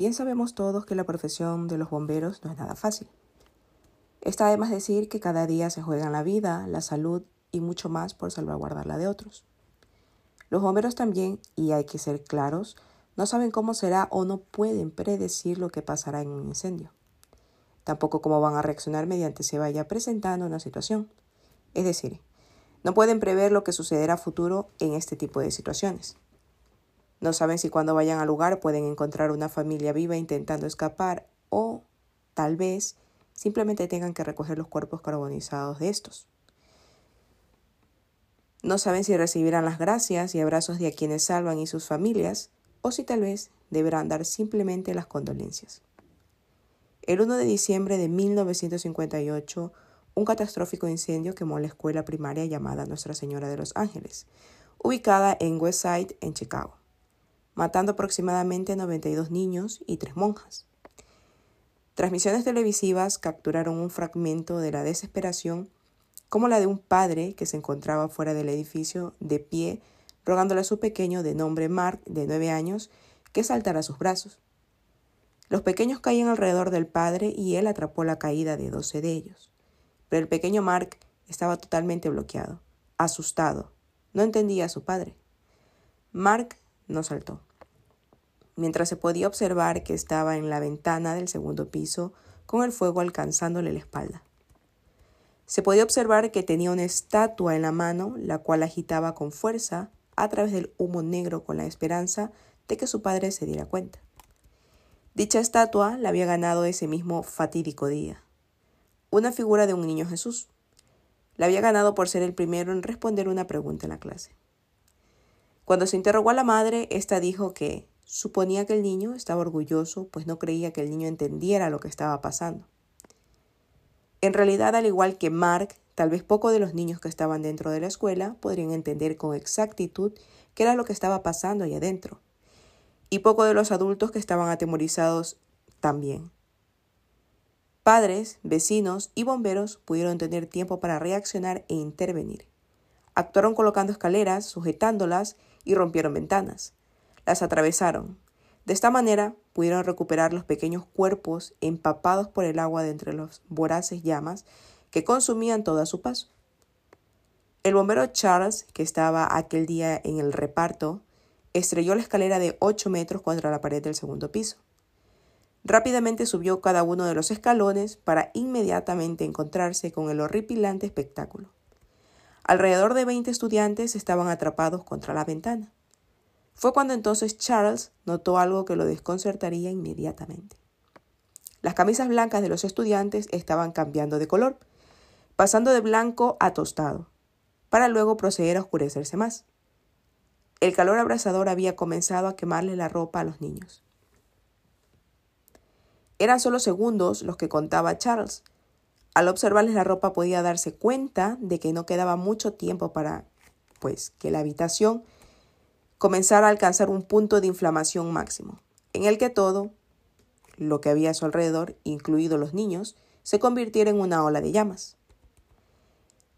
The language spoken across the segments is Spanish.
Bien sabemos todos que la profesión de los bomberos no es nada fácil. Está además decir que cada día se juegan la vida, la salud y mucho más por salvaguardar la de otros. Los bomberos también, y hay que ser claros, no saben cómo será o no pueden predecir lo que pasará en un incendio. Tampoco cómo van a reaccionar mediante se vaya presentando una situación. Es decir, no pueden prever lo que sucederá a futuro en este tipo de situaciones. No saben si cuando vayan al lugar pueden encontrar una familia viva intentando escapar o, tal vez, simplemente tengan que recoger los cuerpos carbonizados de estos. No saben si recibirán las gracias y abrazos de a quienes salvan y sus familias, o si tal vez deberán dar simplemente las condolencias. El 1 de diciembre de 1958, un catastrófico incendio quemó la escuela primaria llamada Nuestra Señora de los Ángeles, ubicada en West Side, en Chicago, matando aproximadamente 92 niños y tres monjas. Transmisiones televisivas capturaron un fragmento de la desesperación, como la de un padre que se encontraba fuera del edificio de pie, rogándole a su pequeño de nombre Mark, de nueve años, que saltara a sus brazos. Los pequeños caían alrededor del padre y él atrapó la caída de doce de ellos. Pero el pequeño Mark estaba totalmente bloqueado, asustado. No entendía a su padre. Mark no saltó mientras se podía observar que estaba en la ventana del segundo piso con el fuego alcanzándole la espalda. Se podía observar que tenía una estatua en la mano, la cual agitaba con fuerza a través del humo negro con la esperanza de que su padre se diera cuenta. Dicha estatua la había ganado ese mismo fatídico día. Una figura de un niño Jesús. La había ganado por ser el primero en responder una pregunta en la clase. Cuando se interrogó a la madre, ésta dijo que Suponía que el niño estaba orgulloso, pues no creía que el niño entendiera lo que estaba pasando. En realidad, al igual que Mark, tal vez poco de los niños que estaban dentro de la escuela podrían entender con exactitud qué era lo que estaba pasando allá adentro. Y poco de los adultos que estaban atemorizados también. Padres, vecinos y bomberos pudieron tener tiempo para reaccionar e intervenir. Actuaron colocando escaleras, sujetándolas y rompieron ventanas las atravesaron. De esta manera pudieron recuperar los pequeños cuerpos empapados por el agua de entre los voraces llamas que consumían todo a su paso. El bombero Charles, que estaba aquel día en el reparto, estrelló la escalera de ocho metros contra la pared del segundo piso. Rápidamente subió cada uno de los escalones para inmediatamente encontrarse con el horripilante espectáculo. Alrededor de veinte estudiantes estaban atrapados contra la ventana. Fue cuando entonces Charles notó algo que lo desconcertaría inmediatamente. Las camisas blancas de los estudiantes estaban cambiando de color, pasando de blanco a tostado, para luego proceder a oscurecerse más. El calor abrasador había comenzado a quemarle la ropa a los niños. Eran solo segundos los que contaba Charles. Al observarles la ropa podía darse cuenta de que no quedaba mucho tiempo para, pues, que la habitación comenzar a alcanzar un punto de inflamación máximo, en el que todo, lo que había a su alrededor, incluido los niños, se convirtiera en una ola de llamas.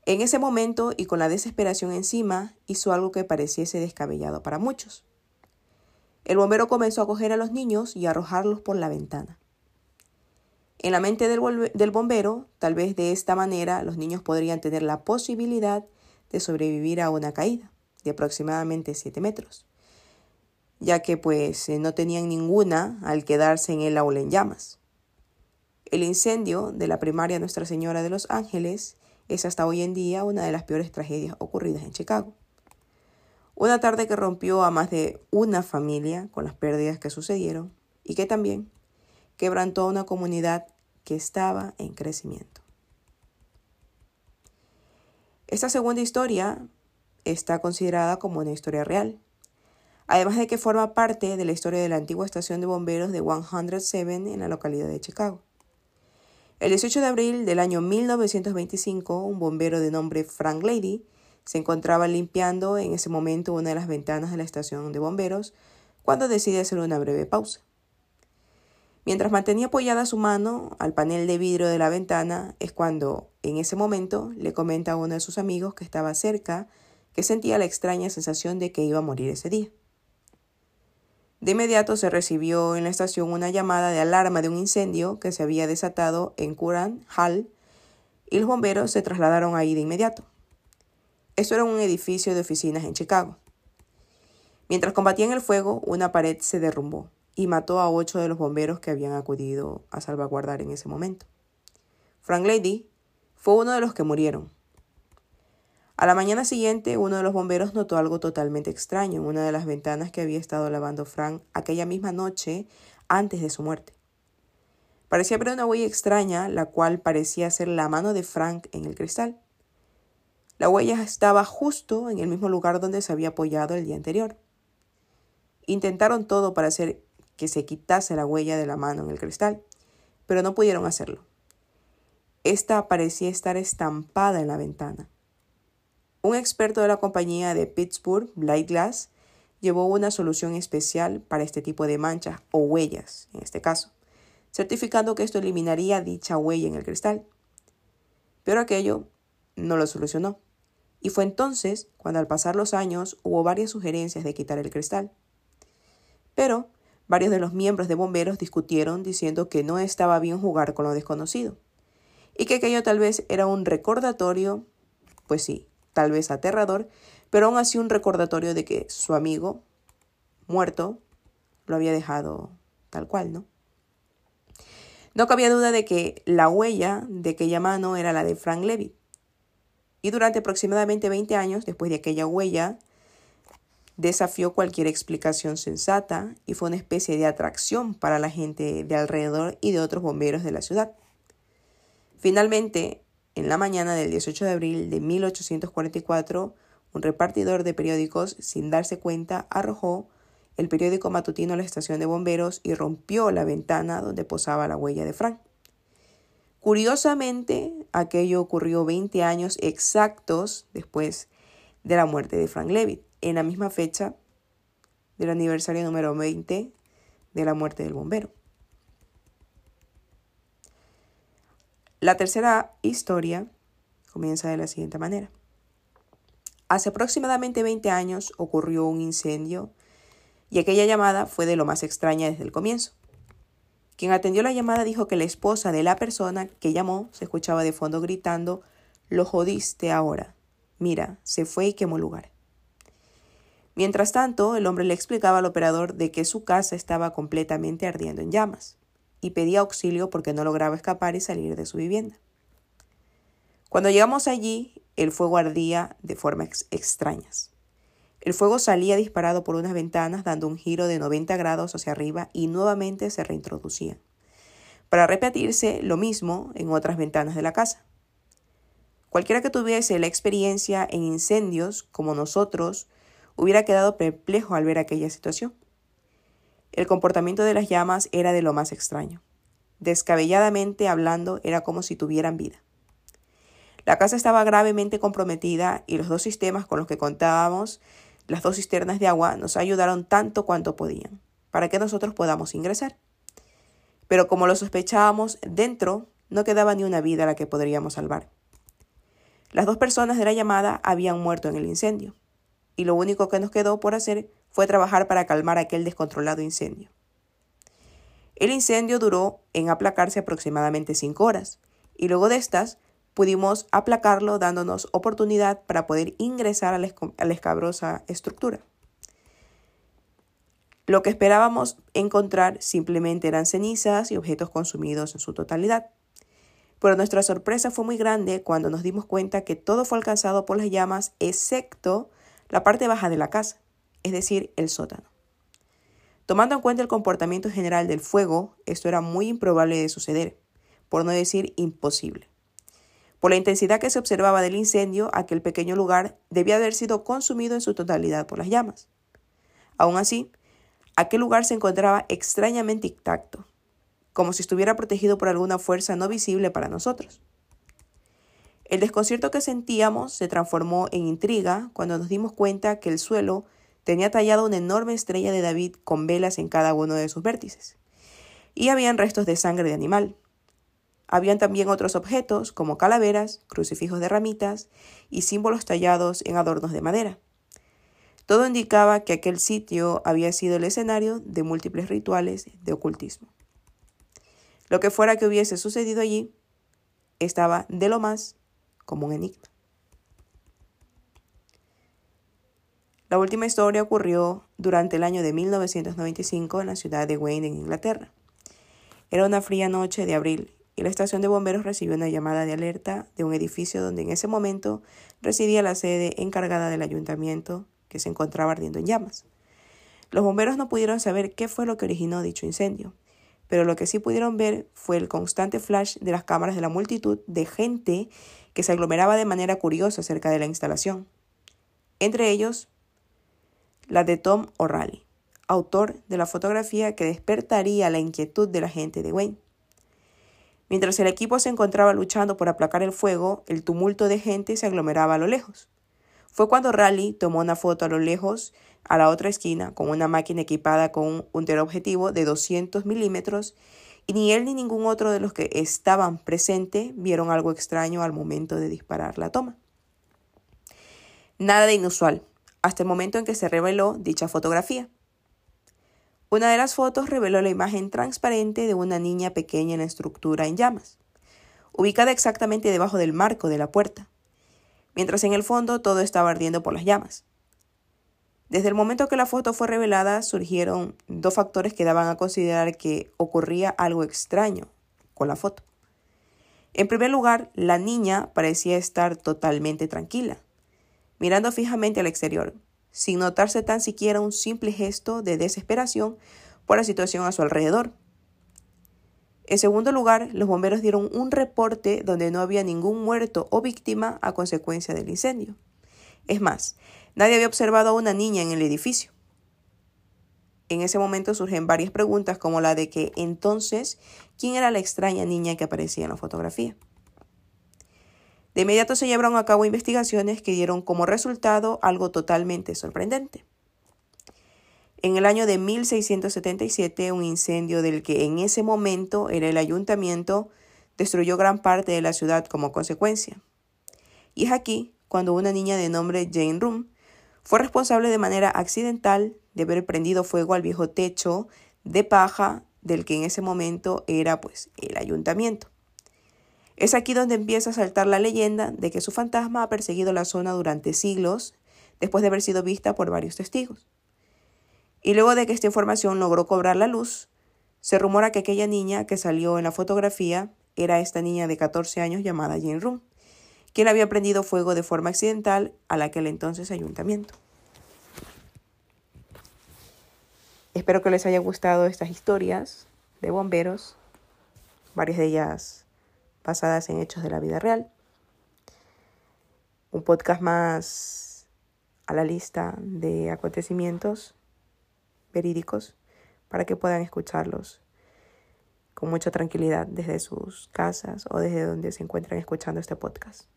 En ese momento, y con la desesperación encima, hizo algo que pareciese descabellado para muchos. El bombero comenzó a coger a los niños y a arrojarlos por la ventana. En la mente del, del, bombero, tal vez de esta manera los niños podrían tener la posibilidad de sobrevivir a una caída de aproximadamente 7 metros, ya que pues eh, no tenían ninguna al quedarse en el aula en llamas. El incendio de la primaria Nuestra Señora de los Ángeles es hasta hoy en día una de las peores tragedias ocurridas en Chicago. Una tarde que rompió a más de una familia con las pérdidas que sucedieron y que también quebrantó a una comunidad que estaba en crecimiento. Esta segunda historia está considerada como una historia real, además de que forma parte de la historia de la antigua estación de bomberos de 107 en la localidad de Chicago. El 18 de abril del año 1925, un bombero de nombre Frank Lady se encontraba limpiando en ese momento una de las ventanas de la estación de bomberos cuando decide hacer una breve pausa. Mientras mantenía apoyada su mano al panel de vidrio de la ventana, es cuando, en ese momento, le comenta a uno de sus amigos que estaba cerca que sentía la extraña sensación de que iba a morir ese día. De inmediato se recibió en la estación una llamada de alarma de un incendio que se había desatado en Curran Hall y los bomberos se trasladaron ahí de inmediato. Esto era un edificio de oficinas en Chicago. Mientras combatían el fuego, una pared se derrumbó y mató a ocho de los bomberos que habían acudido a salvaguardar en ese momento. Frank Lady fue uno de los que murieron. A la mañana siguiente, uno de los bomberos notó algo totalmente extraño en una de las ventanas que había estado lavando Frank aquella misma noche antes de su muerte. Parecía ver una huella extraña, la cual parecía ser la mano de Frank en el cristal. La huella estaba justo en el mismo lugar donde se había apoyado el día anterior. Intentaron todo para hacer que se quitase la huella de la mano en el cristal, pero no pudieron hacerlo. Esta parecía estar estampada en la ventana. Un experto de la compañía de Pittsburgh, Blight Glass, llevó una solución especial para este tipo de manchas o huellas, en este caso, certificando que esto eliminaría dicha huella en el cristal. Pero aquello no lo solucionó. Y fue entonces cuando al pasar los años hubo varias sugerencias de quitar el cristal. Pero varios de los miembros de bomberos discutieron diciendo que no estaba bien jugar con lo desconocido y que aquello tal vez era un recordatorio, pues sí, tal vez aterrador, pero aún así un recordatorio de que su amigo, muerto, lo había dejado tal cual, ¿no? No cabía duda de que la huella de aquella mano era la de Frank Levitt. Y durante aproximadamente 20 años después de aquella huella, desafió cualquier explicación sensata y fue una especie de atracción para la gente de alrededor y de otros bomberos de la ciudad. Finalmente, en la mañana del 18 de abril de 1844, un repartidor de periódicos, sin darse cuenta, arrojó el periódico matutino a la estación de bomberos y rompió la ventana donde posaba la huella de Frank. Curiosamente, aquello ocurrió 20 años exactos después de la muerte de Frank Levitt, en la misma fecha del aniversario número 20 de la muerte del bombero. La tercera historia comienza de la siguiente manera. Hace aproximadamente 20 años ocurrió un incendio y aquella llamada fue de lo más extraña desde el comienzo. Quien atendió la llamada dijo que la esposa de la persona que llamó se escuchaba de fondo gritando, lo jodiste ahora. Mira, se fue y quemó lugar. Mientras tanto, el hombre le explicaba al operador de que su casa estaba completamente ardiendo en llamas y pedía auxilio porque no lograba escapar y salir de su vivienda. Cuando llegamos allí, el fuego ardía de formas extrañas. El fuego salía disparado por unas ventanas dando un giro de 90 grados hacia arriba y nuevamente se reintroducía, para repetirse lo mismo en otras ventanas de la casa. Cualquiera que tuviese la experiencia en incendios, como nosotros, hubiera quedado perplejo al ver aquella situación. El comportamiento de las llamas era de lo más extraño. Descabelladamente hablando, era como si tuvieran vida. La casa estaba gravemente comprometida y los dos sistemas con los que contábamos, las dos cisternas de agua, nos ayudaron tanto cuanto podían, para que nosotros podamos ingresar. Pero como lo sospechábamos, dentro no quedaba ni una vida a la que podríamos salvar. Las dos personas de la llamada habían muerto en el incendio y lo único que nos quedó por hacer fue trabajar para calmar aquel descontrolado incendio. El incendio duró en aplacarse aproximadamente cinco horas, y luego de estas pudimos aplacarlo dándonos oportunidad para poder ingresar a la, escabrosa estructura. Lo que esperábamos encontrar simplemente eran cenizas y objetos consumidos en su totalidad. Pero nuestra sorpresa fue muy grande cuando nos dimos cuenta que todo fue alcanzado por las llamas excepto la parte baja de la casa, es decir, el sótano. Tomando en cuenta el comportamiento general del fuego, esto era muy improbable de suceder, por no decir imposible. Por la intensidad que se observaba del incendio, aquel pequeño lugar debía haber sido consumido en su totalidad por las llamas. Aún así, aquel lugar se encontraba extrañamente intacto, como si estuviera protegido por alguna fuerza no visible para nosotros. El desconcierto que sentíamos se transformó en intriga cuando nos dimos cuenta que el suelo tenía tallado una enorme estrella de David con velas en cada uno de sus vértices. Y habían restos de sangre de animal. Habían también otros objetos como calaveras, crucifijos de ramitas y símbolos tallados en adornos de madera. Todo indicaba que aquel sitio había sido el escenario de múltiples rituales de ocultismo. Lo que fuera que hubiese sucedido allí estaba de lo más como un enigma. La última historia ocurrió durante el año de 1995 en la ciudad de Wayne, en Inglaterra. Era una fría noche de abril y la estación de bomberos recibió una llamada de alerta de un edificio donde en ese momento residía la sede encargada del ayuntamiento que se encontraba ardiendo en llamas. Los bomberos no pudieron saber qué fue lo que originó dicho incendio, pero lo que sí pudieron ver fue el constante flash de las cámaras de la multitud de gente que se aglomeraba de manera curiosa cerca de la instalación. Entre ellos, la de Tom O'Reilly, autor de la fotografía que despertaría la inquietud de la gente de Wayne. Mientras el equipo se encontraba luchando por aplacar el fuego, el tumulto de gente se aglomeraba a lo lejos. Fue cuando Raleigh tomó una foto a lo lejos, a la otra esquina, con una máquina equipada con un teleobjetivo de 200 milímetros, y ni él ni ningún otro de los que estaban presentes vieron algo extraño al momento de disparar la toma. Nada de inusual, hasta el momento en que se reveló dicha fotografía. Una de las fotos reveló la imagen transparente de una niña pequeña en la estructura en llamas, ubicada exactamente debajo del marco de la puerta, mientras en el fondo todo estaba ardiendo por las llamas. Desde el momento que la foto fue revelada surgieron dos factores que daban a considerar que ocurría algo extraño con la foto. En primer lugar, la niña parecía estar totalmente tranquila, mirando fijamente al exterior, sin notarse tan siquiera un simple gesto de desesperación por la situación a su alrededor. En segundo lugar, los bomberos dieron un reporte donde no había ningún muerto o víctima a consecuencia del incendio. Es más, nadie había observado a una niña en el edificio. En ese momento surgen varias preguntas como la de que entonces, ¿quién era la extraña niña que aparecía en la fotografía? De inmediato se llevaron a cabo investigaciones que dieron como resultado algo totalmente sorprendente. En el año de 1677, un incendio del que en ese momento era el ayuntamiento destruyó gran parte de la ciudad como consecuencia. Y es aquí cuando una niña de nombre Jane Room fue responsable de manera accidental de haber prendido fuego al viejo techo de paja del que en ese momento era pues el ayuntamiento. Es aquí donde empieza a saltar la leyenda de que su fantasma ha perseguido la zona durante siglos después de haber sido vista por varios testigos. Y luego de que esta información logró cobrar la luz, se rumora que aquella niña que salió en la fotografía era esta niña de 14 años llamada Jane Room, quien había prendido fuego de forma accidental a aquel entonces ayuntamiento. Espero que les haya gustado estas historias de bomberos, varias de ellas basadas en hechos de la vida real. Un podcast más a la lista de acontecimientos verídicos para que puedan escucharlos con mucha tranquilidad desde sus casas o desde donde se encuentran escuchando este podcast.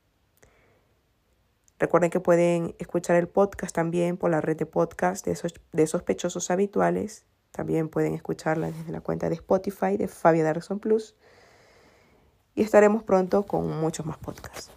Recuerden que pueden escuchar el podcast también por la red de podcast de, de sospechosos habituales. También pueden escucharla desde la cuenta de Spotify de Fabio Darson Plus y estaremos pronto con muchos más podcasts.